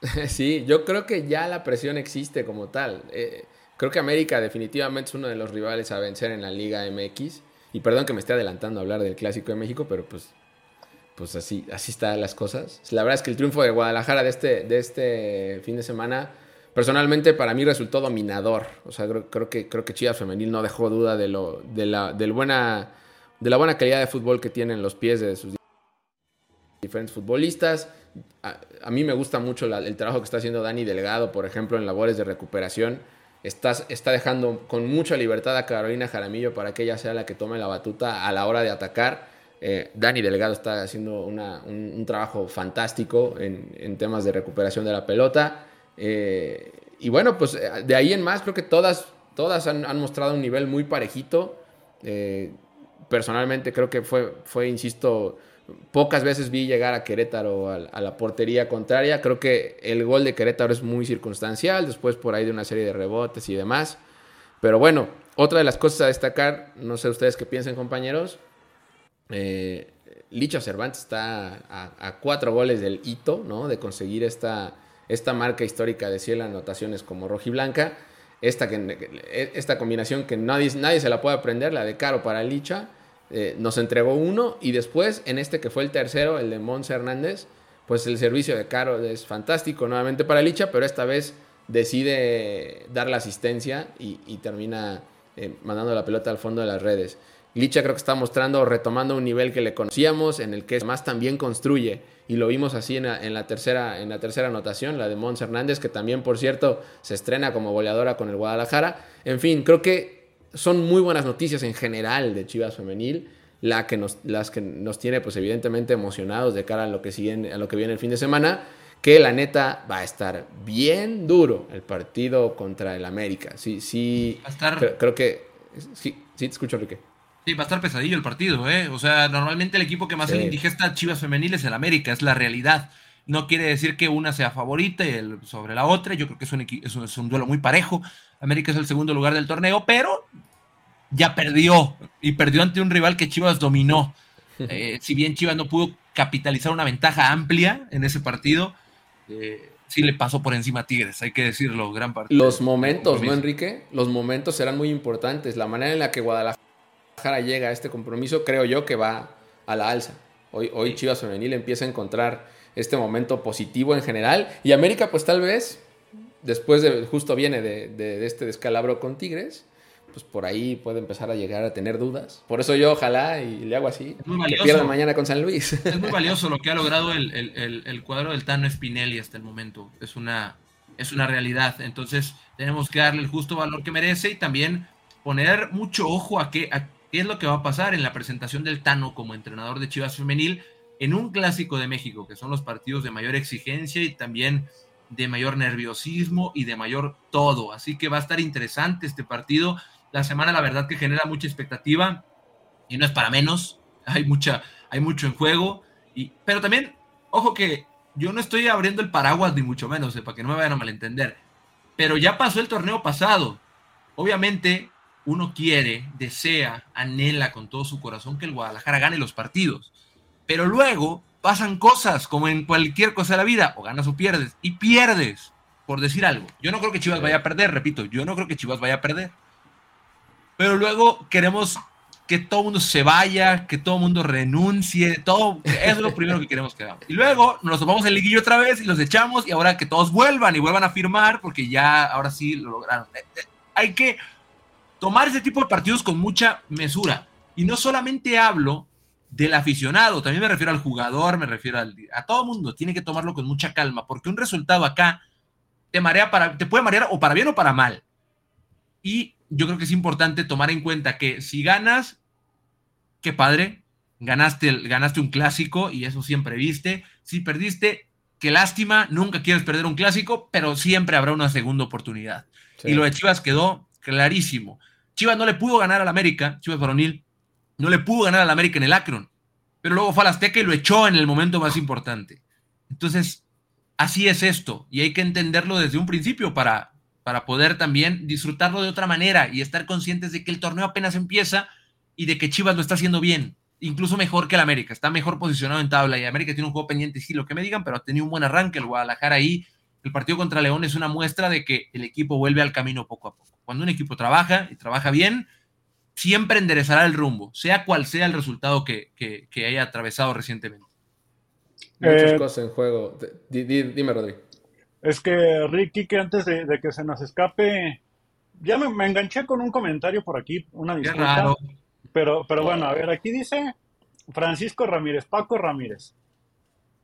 Sí, yo creo que ya la presión existe como tal. Eh, creo que América definitivamente es uno de los rivales a vencer en la Liga MX. Y perdón que me esté adelantando a hablar del Clásico de México, pero pues, pues así, así están las cosas. La verdad es que el triunfo de Guadalajara de este, de este fin de semana personalmente para mí resultó dominador. O sea, creo, creo, que, creo que Chivas Femenil no dejó duda de, lo, de, la, del buena, de la buena calidad de fútbol que tienen los pies de sus diferentes futbolistas. A, mí me gusta mucho el trabajo que está haciendo Dani Delgado, por ejemplo, en labores de recuperación. Está, está dejando con mucha libertad a Carolina Jaramillo para que ella sea la que tome la batuta a la hora de atacar. Eh, Dani Delgado está haciendo un, trabajo fantástico en, temas de recuperación de la pelota. Eh, y bueno, pues eh, de ahí en más creo que todas, todas han, mostrado un nivel muy parejito. Personalmente creo que fue, fue, insisto, pocas veces vi llegar a Querétaro a, la portería contraria. Creo que el gol de Querétaro es muy circunstancial, después por ahí de una serie de rebotes y demás. Pero bueno, otra de las cosas a destacar, no sé ustedes qué piensen compañeros, eh, Licha Cervantes está a, cuatro goles del hito, ¿no? De conseguir esta esta marca histórica de 100 anotaciones como rojiblanca, esta, que, esta combinación que nadie, nadie se la puede aprender, la de Caro para Licha, eh, nos entregó uno y después en este que fue el tercero, el de Mons Hernández, pues el servicio de Caro es fantástico nuevamente para Licha, pero esta vez decide dar la asistencia y, termina eh, mandando la pelota al fondo de las redes. Licha creo que está mostrando, retomando un nivel que le conocíamos, en el que más también construye y lo vimos así en la, en la, tercera, en la tercera anotación, la de Mons Hernández, que también, por cierto, se estrena como goleadora con el Guadalajara. En fin, creo que son muy buenas noticias en general de Chivas Femenil, la que nos, las que nos tiene pues evidentemente emocionados de cara a lo que, sigue, a lo que viene el fin de semana, que la neta va a estar bien duro el partido contra el América. Sí, sí, Va a estar- creo, creo que... Sí, sí, te escucho, Enrique. Sí, va a estar pesadillo el partido, ¿eh? O sea, normalmente el equipo que más Sí. indigesta a Chivas Femenil es el América, es la realidad. No quiere decir que una sea favorita y el- sobre la otra. Yo creo que es un, es un, es un duelo muy parejo. América es el segundo lugar del torneo, pero ya perdió. Y perdió ante un rival que Chivas dominó. Eh, si bien Chivas no pudo capitalizar una ventaja amplia en ese partido, eh, sí le pasó por encima a Tigres, hay que decirlo, gran partido. Los momentos, ¿no. Enrique? Los momentos serán muy importantes. La manera en la que Guadalajara llega a este compromiso, creo yo que va a la alza. Hoy, hoy Chivas Femenil empieza a encontrar este momento positivo en general. Y América, pues tal vez, después de, justo viene de, de- de este descalabro con Tigres, pues por ahí puede empezar a llegar a tener dudas. Por eso yo ojalá y le hago así, Es muy que valioso. mañana con San Luis. Es muy valioso lo que ha logrado el, el- el- el cuadro del Tano Spinelli hasta el momento. Es una, es una realidad. Entonces, tenemos que darle el justo valor que merece y también poner mucho ojo a qué, a qué es lo que va a pasar en la presentación del Tano como entrenador de Chivas Femenil en un clásico de México, que son los partidos de mayor exigencia y también de mayor nerviosismo y de mayor todo. Así que va a estar interesante este partido. La semana, la verdad, que genera mucha expectativa y no es para menos. Hay mucha, hay mucho en juego. Y, pero también, ojo que yo no estoy abriendo el paraguas ni mucho menos, eh, para que no me vayan a malentender. Pero ya pasó el torneo pasado. Obviamente, uno quiere, desea, anhela con todo su corazón que el Guadalajara gane los partidos. Pero luego pasan cosas, como en cualquier cosa de la vida, o ganas o pierdes, y pierdes, por decir algo. Yo no creo que Chivas vaya a perder, repito, yo no creo que Chivas vaya a perder. Pero luego queremos que todo el mundo se vaya, que todo el mundo renuncie, todo, eso es lo primero que queremos que hagamos. Y luego nos topamos en liguillo otra vez y los echamos y ahora que todos vuelvan y vuelvan a firmar porque ya ahora sí lo lograron. Eh, eh, Hay que tomar ese tipo de partidos con mucha mesura. Y no solamente hablo del aficionado, también me refiero al jugador, me refiero al, a todo mundo, tiene que tomarlo con mucha calma, porque un resultado acá te marea para, te puede marear o para bien o para mal. Y yo creo que es importante tomar en cuenta que si ganas, qué padre, ganaste, el- ganaste un clásico y eso siempre viste. Si perdiste, qué lástima, nunca quieres perder un clásico, pero siempre habrá una segunda oportunidad. Sí. Y lo de Chivas quedó clarísimo. Chivas no le pudo ganar al América, Chivas Varonil, no le pudo ganar al América en el Akron, pero luego fue al Azteca y lo echó en el momento más importante. Entonces, así es esto, y hay que entenderlo desde un principio para, para poder también disfrutarlo de otra manera y estar conscientes de que el torneo apenas empieza y de que Chivas lo está haciendo bien, incluso mejor que el América, está mejor posicionado en tabla y América tiene un juego pendiente, sí, lo que me digan, pero ha tenido un buen arranque el Guadalajara ahí. El partido contra León es una muestra de que el equipo vuelve al camino poco a poco. Cuando un equipo trabaja y trabaja bien, siempre enderezará el rumbo, sea cual sea el resultado que, que, que haya atravesado recientemente. Muchas Eh, cosas en juego. Di- di- dime, Rodrigo. Es que Ricky, que antes de, de que se nos escape, ya me, me enganché con un comentario por aquí, una Qué disculpa. raro. Pero, pero bueno, a ver, aquí dice Francisco Ramírez, Paco Ramírez.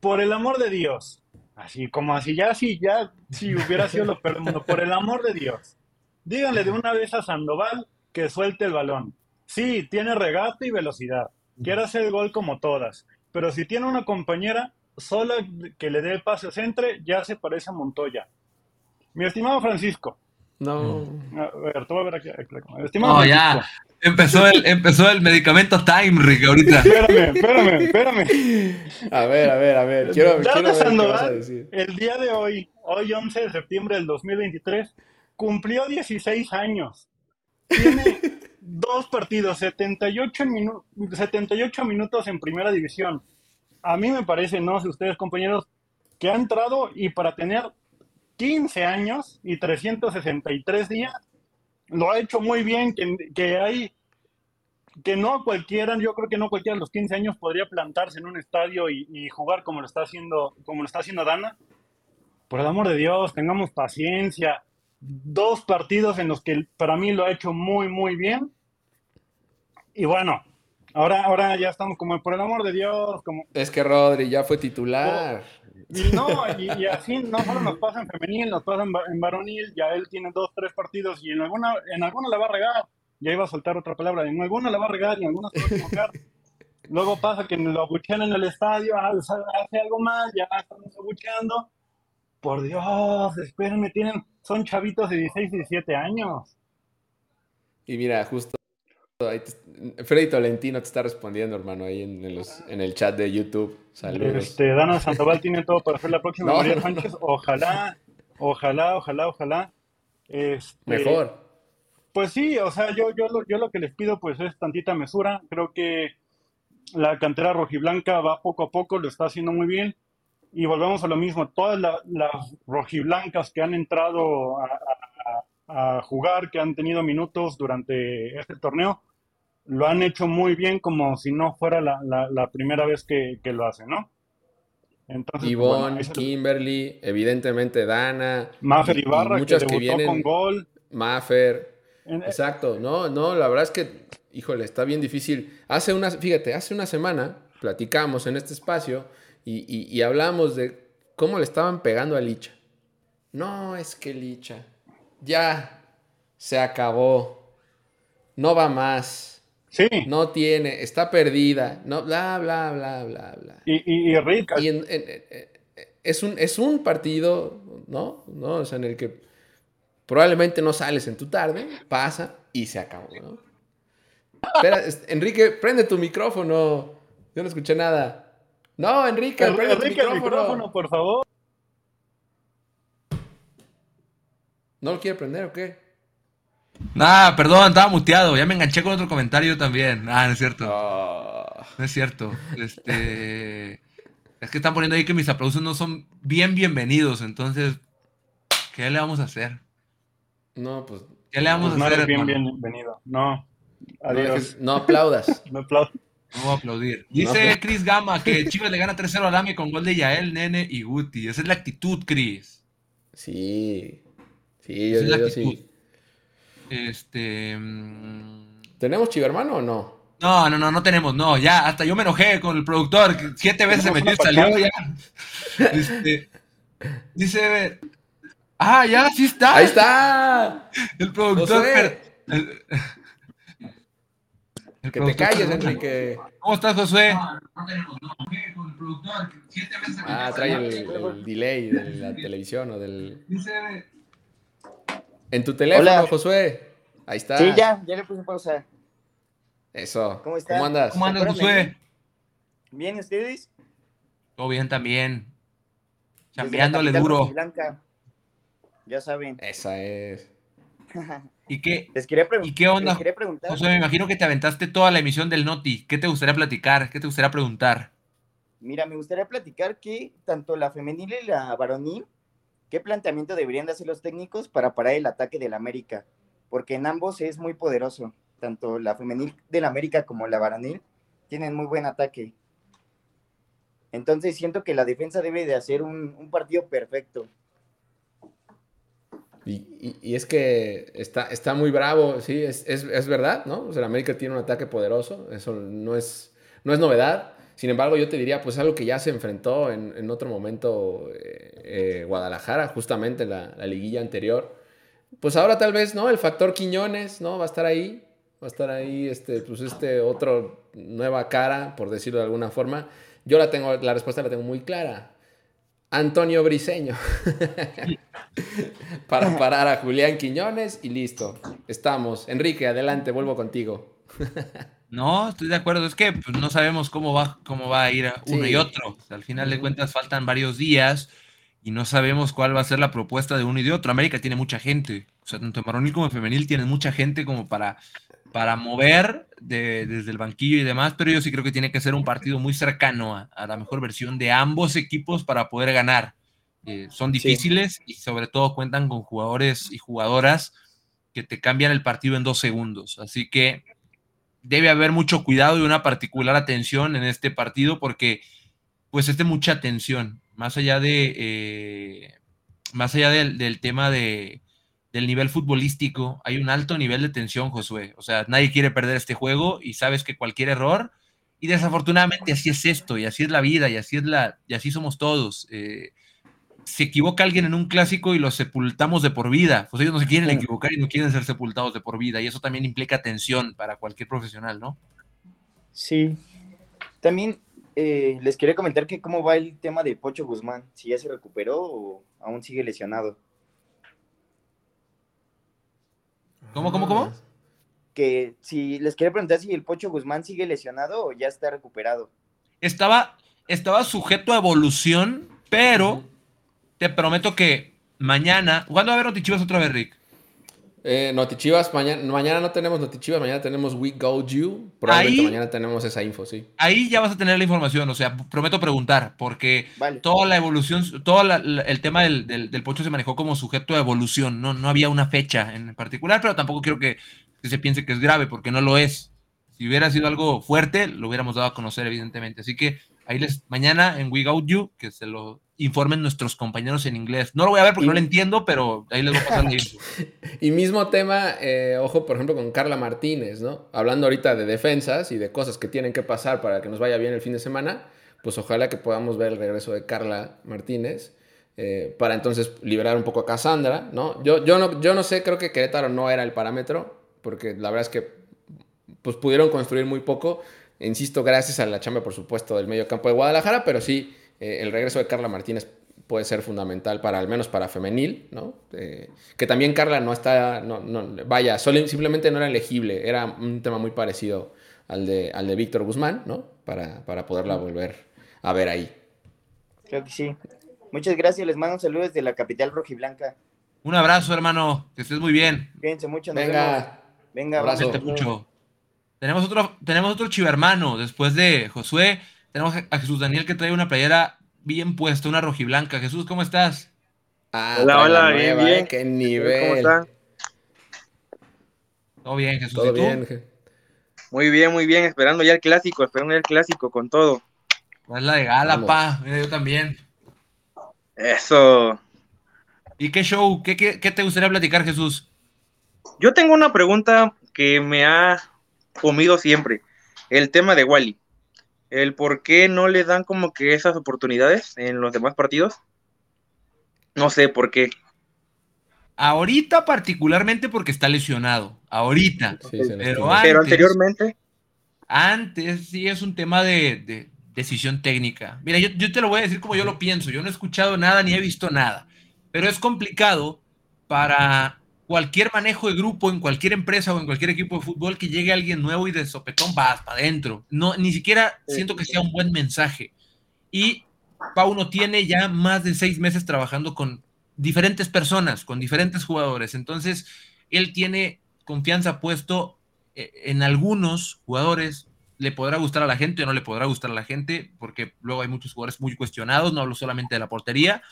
Por el amor de Dios. Así como así, ya si ya, si hubiera sido lo peor mundo, por el amor de Dios. Díganle de una vez a Sandoval que suelte el balón. Sí, tiene regate y velocidad. Quiere hacer el gol como todas. Pero si tiene una compañera sola que le dé el pase centre, ya se parece a Montoya. Mi estimado Francisco. No. A ver, te voy a ver aquí. Estimado No, Francisco. ya. Empezó el, empezó el medicamento Time, Rick, ahorita. Espérame, espérame, espérame. A ver, a ver, a ver. Quiero, quiero ver qué vas a Sandoval, decir. el día de hoy, hoy 11 de septiembre del 2023, cumplió 16 años. Tiene dos partidos, 78, minu- 78 minutos en primera división. A mí me parece, no sé ustedes compañeros, que ha entrado y para tener 15 años y 363 días, lo ha hecho muy bien, que, que hay que no cualquiera, yo creo que no cualquiera a los 15 años podría plantarse en un estadio y, y jugar como lo está haciendo, como lo está haciendo Dana. Por el amor de Dios, tengamos paciencia. Dos partidos en los que para mí lo ha hecho muy, muy bien. Y bueno, ahora, ahora ya estamos como por el amor de Dios, como Es que Rodri ya fue titular. y no, y, y así no solo nos pasa en femenil, nos pasa en, en varonil, ya él tiene dos, tres partidos y en alguna, en alguna la va a regar. ya iba a soltar otra palabra, en alguna la va a regar y en alguna se va a equivocar. Luego pasa que lo abuchean en el estadio, ah, hace algo más, ya estamos abucheando. Por Dios, espérenme, tienen, son chavitos de 16, 17 años. Y mira, justo Freddy Tolentino te está respondiendo, hermano, ahí en, los, en, el chat de YouTube. Saludos. Este, Dana Sandoval tiene todo para hacer la próxima María Sánchez. Ojalá, ojalá, ojalá, ojalá. Este, Mejor. Pues sí, o sea, yo, yo, yo lo que les pido pues es tantita mesura. Creo que la cantera rojiblanca va poco a poco, lo está haciendo muy bien. Y volvemos a lo mismo, todas las rojiblancas que han entrado a, jugar, que han tenido minutos durante este torneo, lo han hecho muy bien como si no fuera la, primera vez que, lo hacen, ¿no? Entonces, Ivonne, Kimberly, evidentemente Dana. Maffer Ibarra, muchas que, debutó con gol. Maffer. Exacto, no, no, la verdad es que híjole, está bien difícil. Hace una, fíjate, hace una semana platicamos en este espacio y, hablamos de cómo le estaban pegando a Licha. No, es que Licha, ya se acabó, no va más. Sí. No tiene, está perdida, no, bla, bla, bla, bla, bla. Y, y, rica. Y es, un, es un partido, ¿no? ¿no? O sea, en el que probablemente no sales en tu tarde, pasa y se acabó, ¿no? Espera, Enrique, prende tu micrófono. Yo no escuché nada. No, Enrique, prende tu micrófono. por favor. ¿No lo quiere prender o qué? Nah, perdón, estaba muteado. Ya me enganché con otro comentario también. Ah, no es cierto. Ah. No es cierto. Este. es que están poniendo ahí que mis aplausos no son bien bienvenidos. Entonces, ¿qué le vamos a hacer? No, pues. ¿Qué le vamos pues a hacer? bien bienvenido. No. Adiós. No, aplaudas. no aplaudas. No voy a aplaudir. Dice Chris Gama que Chivas le gana 3-0 al AME con gol de Yael, Nene y Guti. Esa es la actitud, Chris. Sí. Sí, yo, digo sí. Este. Mm, ¿Tenemos chivermano o no? No, no, no, no tenemos, no, ya, hasta yo me enojé con el productor, siete veces se metió y salió, ya. Este, dice, ah, ya, sí está. Ahí está. El productor, que te calles, Enrique. ¿Cómo estás, Josué? Ah, trae el, delay de la televisión o del. En tu teléfono, Josué. Ahí está. Sí, ya, ya le puse pausa. Eso. ¿Cómo, ¿Cómo andas? ¿Cómo andas, Josué? Bien, ustedes? Todo bien también. Chambeándole duro. Blanca. Ya saben. Esa es. ¿Y qué, les quería ¿Y qué onda? José, me imagino que te aventaste toda la emisión del Noti. ¿Qué te gustaría platicar? ¿Qué te gustaría preguntar? Mira, me gustaría platicar que tanto la femenil y la varonil, ¿qué planteamiento deberían de hacer los técnicos para parar el ataque del América? Porque en ambos es muy poderoso. Tanto la femenil del América como la varonil tienen muy buen ataque. Entonces siento que la defensa debe de hacer un, un partido perfecto. Y, es que está, está muy bravo, sí, es, es, es, verdad, ¿no? O sea, América tiene un ataque poderoso, eso no es, no es novedad. Sin embargo, yo te diría, pues algo que ya se enfrentó en, en otro momento eh, eh, Guadalajara, justamente la, la, liguilla anterior. Pues ahora tal vez, ¿no? El factor Quiñones, ¿no? Va a estar ahí, va a estar ahí, este, pues este otro nueva cara, por decirlo de alguna forma. Yo la tengo, la respuesta la tengo muy clara. Antonio Briseño. Para parar a Julián Quiñones y listo. Estamos. Enrique, adelante, vuelvo contigo. No, estoy de acuerdo. Es que pues, no sabemos cómo va, cómo va a ir uno y otro. al final de cuentas faltan varios días y no sabemos cuál va a ser la propuesta de uno y de otro. América tiene mucha gente. O sea, tanto en varonil como en femenil tienen mucha gente como para para mover desde el banquillo y demás, pero yo sí creo que tiene que ser un partido muy cercano a, la mejor versión de ambos equipos para poder ganar. Eh, son difíciles y sobre todo cuentan con jugadores y jugadoras que te cambian el partido en dos segundos. Así que debe haber mucho cuidado y una particular atención en este partido porque pues es de mucha atención, más allá de, eh, más allá del tema de, del nivel futbolístico, hay un alto nivel de tensión, Josué. O sea, nadie quiere perder este juego y sabes que cualquier error, y desafortunadamente así es esto, y así es la vida, y así es la, y así somos todos. Eh, se equivoca alguien en un clásico y los sepultamos de por vida. Pues ellos no se quieren equivocar y no quieren ser sepultados de por vida. Y eso también implica tensión para cualquier profesional, ¿no? Sí. También eh, les quería comentar que cómo va el tema de Pocho Guzmán. Si ya se recuperó o aún sigue lesionado. ¿Cómo, cómo, cómo? Que si les quería preguntar si el Pocho Guzmán sigue lesionado o ya está recuperado. Estaba, estaba sujeto a evolución, pero te prometo que mañana. ¿Cuándo va a haber Notichivas otra vez, Rick? Eh, Notichivas, mañana, mañana no tenemos Notichivas, mañana tenemos We Go You. Probablemente mañana tenemos esa info, sí. Ahí ya vas a tener la información, o sea, prometo preguntar, porque toda la evolución, todo el tema del, del, pocho se manejó como sujeto a evolución, no, no había una fecha en particular, pero tampoco quiero que, que se piense que es grave, porque no lo es. Si hubiera sido algo fuerte, lo hubiéramos dado a conocer, evidentemente. Así que ahí les, mañana en We Go You, que se lo informen nuestros compañeros en inglés. No lo voy a ver porque no lo entiendo, pero ahí les voy a pasar info. y mismo tema, eh, ojo, por ejemplo, con Carla Martínez, ¿no? Hablando ahorita de defensas y de cosas que tienen que pasar para que nos vaya bien el fin de semana, pues ojalá que podamos ver el regreso de Carla Martínez. Eh, para entonces liberar un poco a Cassandra, ¿no? Yo, yo ¿no? yo no sé, creo que Querétaro no era el parámetro, porque la verdad es que pues pudieron construir muy poco, insisto, gracias a la chamba, por supuesto, del medio campo de Guadalajara, pero sí, eh, el regreso de Carla Martínez puede ser fundamental para, al menos para femenil, ¿no? Eh, que también Carla no está, no, no, vaya, simplemente no era elegible, era un tema muy parecido al de, al de Víctor Guzmán, ¿no? Para, para poderla volver a ver ahí. Creo que sí. Muchas gracias, les mando saludos desde la capital rojiblanca. Un abrazo, hermano, que estés muy bien. Cuídense mucho. Venga. Venga, abrazo. mucho. Tenemos otro, tenemos otro chivermano después de Josué. Tenemos a Jesús Daniel que trae una playera bien puesta, una rojiblanca. Jesús, ¿cómo estás? Ah, hola, hola, bien, bien. ¿eh? ¿Qué nivel? ¿Cómo están? Todo bien, Jesús. Todo bien. Muy bien, muy bien. Esperando ya el clásico, esperando ya el clásico con todo. Es la de gala, pa. Mira, yo también. Eso. ¿Y qué show? ¿Qué, qué, qué te gustaría platicar, Jesús? Yo tengo una pregunta que me ha comido siempre. El tema de Wally el por qué no le dan como que esas oportunidades en los demás partidos. No sé por qué. Ahorita particularmente porque está lesionado. Ahorita. pero, anteriormente. Antes sí es un tema de, decisión técnica. Mira, yo, yo, te lo voy a decir como yo lo pienso. Yo no he escuchado nada ni he visto nada. Pero es complicado para cualquier manejo de grupo en cualquier empresa o en cualquier equipo de fútbol que llegue alguien nuevo y de sopetón vas para adentro. No, ni siquiera siento que sea un buen mensaje. Y Pauno tiene ya más de seis meses trabajando con diferentes personas, con diferentes jugadores. Entonces, él tiene confianza puesto eh, en algunos jugadores. Le podrá gustar a la gente o no le podrá gustar a la gente, porque luego hay muchos jugadores muy cuestionados, no hablo solamente de la portería.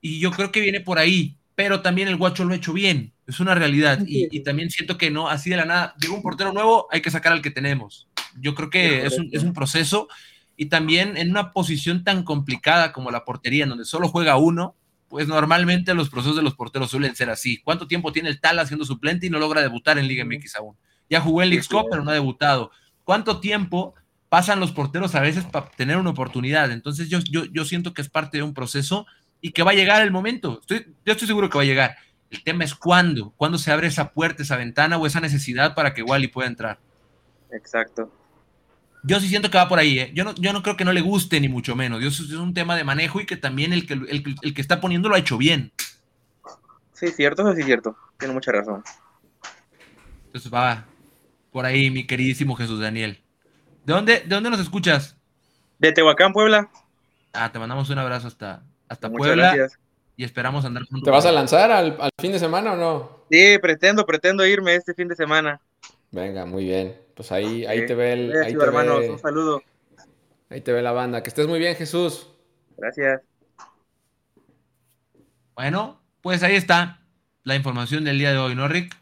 Y yo creo que viene por ahí pero también el guacho lo ha hecho bien, es una realidad. Y, también siento que no, así de la nada, llega un portero nuevo, hay que sacar al que tenemos. Yo creo que es un, es un, proceso y también en una posición tan complicada como la portería, en donde solo juega uno, pues normalmente los procesos de los porteros suelen ser así. ¿Cuánto tiempo tiene el tal haciendo suplente y no logra debutar en Liga MX aún? Ya jugó en League Cup, pero no ha debutado. ¿Cuánto tiempo pasan los porteros a veces para tener una oportunidad? Entonces yo, yo, yo siento que es parte de un proceso y que va a llegar el momento. Estoy, yo estoy seguro que va a llegar. El tema es cuándo, cuándo se abre esa puerta, esa ventana o esa necesidad para que Wally pueda entrar. Exacto. Yo sí siento que va por ahí, ¿eh? yo, no, yo no creo que no le guste ni mucho menos. Yo, es un tema de manejo y que también el que, el, que está poniendo lo ha hecho bien. Sí, cierto, eso sí es cierto. Tiene mucha razón. Entonces va por ahí, mi queridísimo Jesús Daniel. ¿De dónde, de dónde nos escuchas? De Tehuacán, Puebla. Ah, te mandamos un abrazo hasta, hasta Puebla. Y esperamos andar juntos. ¿Te vas a lanzar al, fin de semana o no? Sí, pretendo, pretendo irme este fin de semana. Venga, muy bien. Pues ahí, ahí te ve el. Ahí te ve, un saludo. Ahí te ve la banda. Que estés muy bien, Jesús. Gracias. Bueno, pues ahí está la información del día de hoy, ¿no, Rick?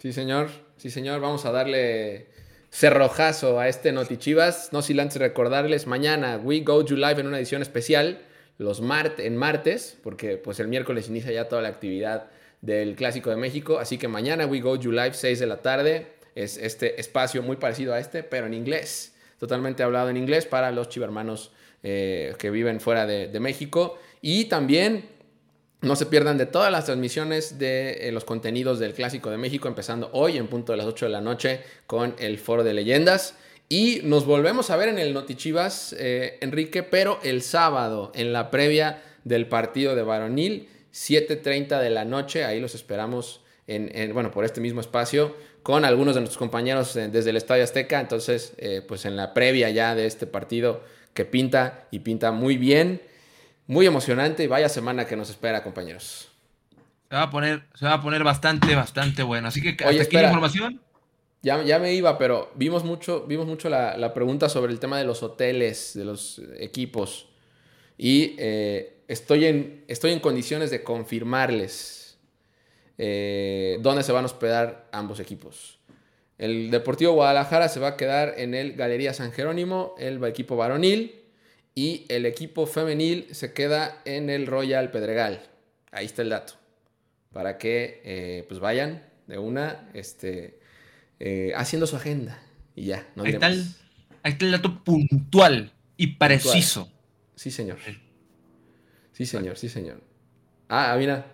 Sí, señor. Sí, señor. Vamos a darle cerrojazo a este Notichivas. No sin antes recordarles, mañana We Go You Live en una edición especial los en martes, porque pues el miércoles inicia ya toda la actividad del Clásico de México, así que mañana We Go You Live 6 de la tarde, es este espacio muy parecido a este, pero en inglés, totalmente hablado en inglés para los chivermanos eh, que viven fuera de, México y también No se pierdan de todas las transmisiones de eh, los contenidos del Clásico de México, empezando hoy en punto de las 8 de la noche con el Foro de Leyendas. Y nos volvemos a ver en el Notichivas, eh, Enrique, pero el sábado, en la previa del partido de Varonil, 7.30 de la noche. Ahí los esperamos, en, bueno, por este mismo espacio, con algunos de nuestros compañeros eh, desde el Estadio Azteca. Entonces, pues en la previa ya de este partido que pinta y pinta muy bien. Muy emocionante y vaya semana que nos espera, compañeros. Se va a poner, se va a poner bastante, bastante bueno. Así que hasta aquí la información. Ya, ya, me iba, pero vimos mucho, vimos mucho la, pregunta sobre el tema de los hoteles, de los equipos. Y eh, estoy, en, estoy en condiciones de confirmarles eh, dónde se van a hospedar ambos equipos. El Deportivo Guadalajara se va a quedar en el Galería San Jerónimo, el equipo varonil. Y el equipo femenil se queda en el Royal Pedregal. Ahí está el dato. Para que eh, pues vayan de una este, eh, haciendo su agenda. Y ya, no ahí, está el, ahí está el dato puntual y preciso. Sí, señor. Sí, señor, sí, señor. Ah, mira.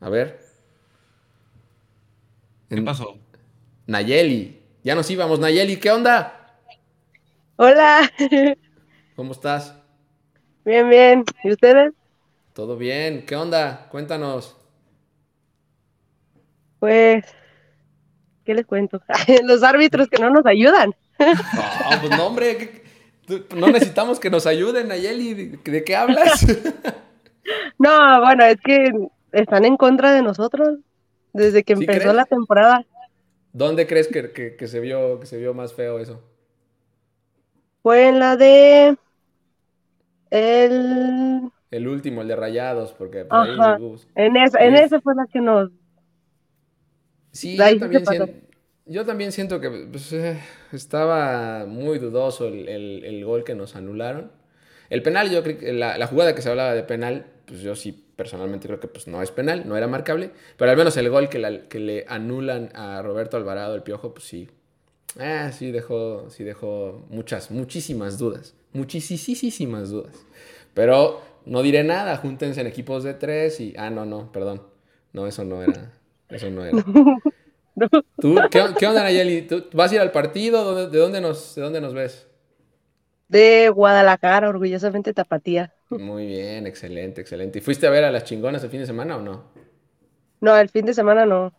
A ver. ¿Qué pasó? Nayeli. Ya nos íbamos, Nayeli, ¿qué onda? Hola. ¿Cómo estás? Bien, bien. ¿Y ustedes? Todo bien. ¿Qué onda? Cuéntanos. Pues, ¿qué les cuento? Los árbitros que no nos ayudan. No, pues no, hombre. No necesitamos que nos ayuden, Nayeli. ¿De qué hablas? No, bueno, es que están en contra de nosotros desde que empezó la temporada. ¿Dónde crees que, se vio, que se vio más feo eso? Fue en la de. El. El último, el de Rayados, porque Ajá. en, esa, en esa fue la que nos. Sí, yo también, siento, yo también, siento, que pues, eh, estaba muy dudoso el, gol que nos anularon. El penal, yo creo que la, jugada que se hablaba de penal, pues yo sí personalmente creo que pues no es penal, no era marcable, pero al menos el gol que, que le anulan a Roberto Alvarado, el Piojo, pues sí, Ah, sí dejó, sí dejó muchas, muchísimas dudas. Muchísimas dudas. Pero no diré nada, júntense en equipos de tres y... Ah, no, no, perdón. No, eso no era. Eso no era. ¿Tú, qué, onda, Nayeli? ¿Tú vas a ir al partido? ¿De dónde nos, de dónde nos ves? De Guadalajara, orgullosamente tapatía. Muy bien, excelente, excelente. ¿Y fuiste a ver a las chingonas el fin de semana o no? No, el fin de semana no.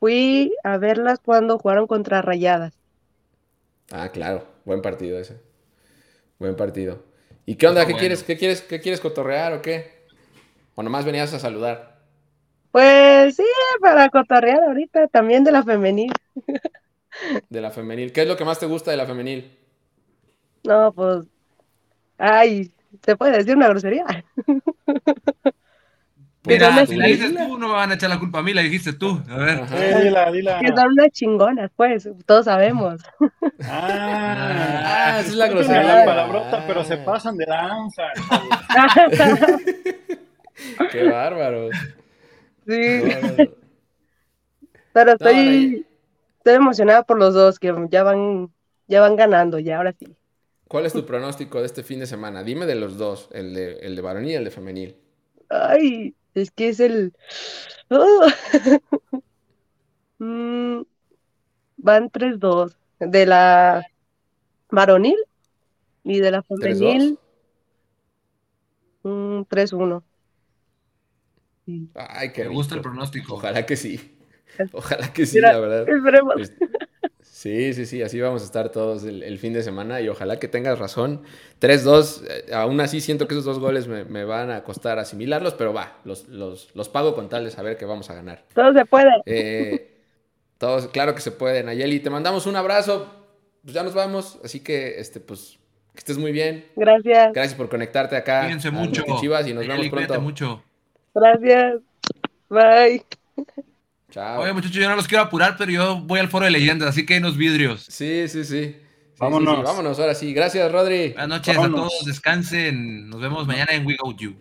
Fui a verlas cuando jugaron contra Rayadas. Ah, claro, buen partido ese. Buen partido. ¿Y qué onda? ¿Qué quieres, qué quieres, qué quieres cotorrear o qué? ¿O nomás venías a saludar? Pues sí, para cotorrear ahorita, también de la femenil. De la femenil. ¿Qué es lo que más te gusta de la femenil? No, pues. Ay, ¿se puede decir una grosería? Mira, si la dices tú, no me van a echar la culpa a mí, la dijiste tú. A ver. dila, dila. Que son unas chingonas, pues, todos sabemos. Ah, ah esa es la grosería. la palabrota, pero se pasan de danza. Qué bárbaro. Sí. Pero estoy, estoy emocionada por los dos, que ya van, ya van ganando, ya ahora sí. ¿Cuál es tu pronóstico de este fin de semana? Dime de los dos, el de, el de varonil y el de femenil. Ay, es que es el... ¡Oh! Mm, van 3-2. De la varonil y de la femenil. 3-1. Ay, que Me gusta el pronóstico. Ojalá que sí. Ojalá que sí, la verdad. Esperemos. Sí, sí, sí, así vamos a estar todos el, fin de semana y ojalá que tengas razón. 3-2, eh, aún así siento que esos dos goles me, van a costar asimilarlos, pero va, los, los, pago con tal de saber que vamos a ganar. Todo se puede. Eh, todos, claro que se puede, Nayeli. Te mandamos un abrazo, pues ya nos vamos, así que, este, pues, que estés muy bien. Gracias. Gracias por conectarte acá. Cuídense mucho. Chivas y nos vemos pronto. mucho. Gracias. Bye. Chao. Oye, muchachos, yo no los quiero apurar, pero yo voy al foro de leyendas, así que hay unos vidrios. Sí, sí, sí. vámonos. vámonos, ahora sí. Gracias, Rodri. Buenas noches a todos, descansen. Nos vemos mañana en We Go You.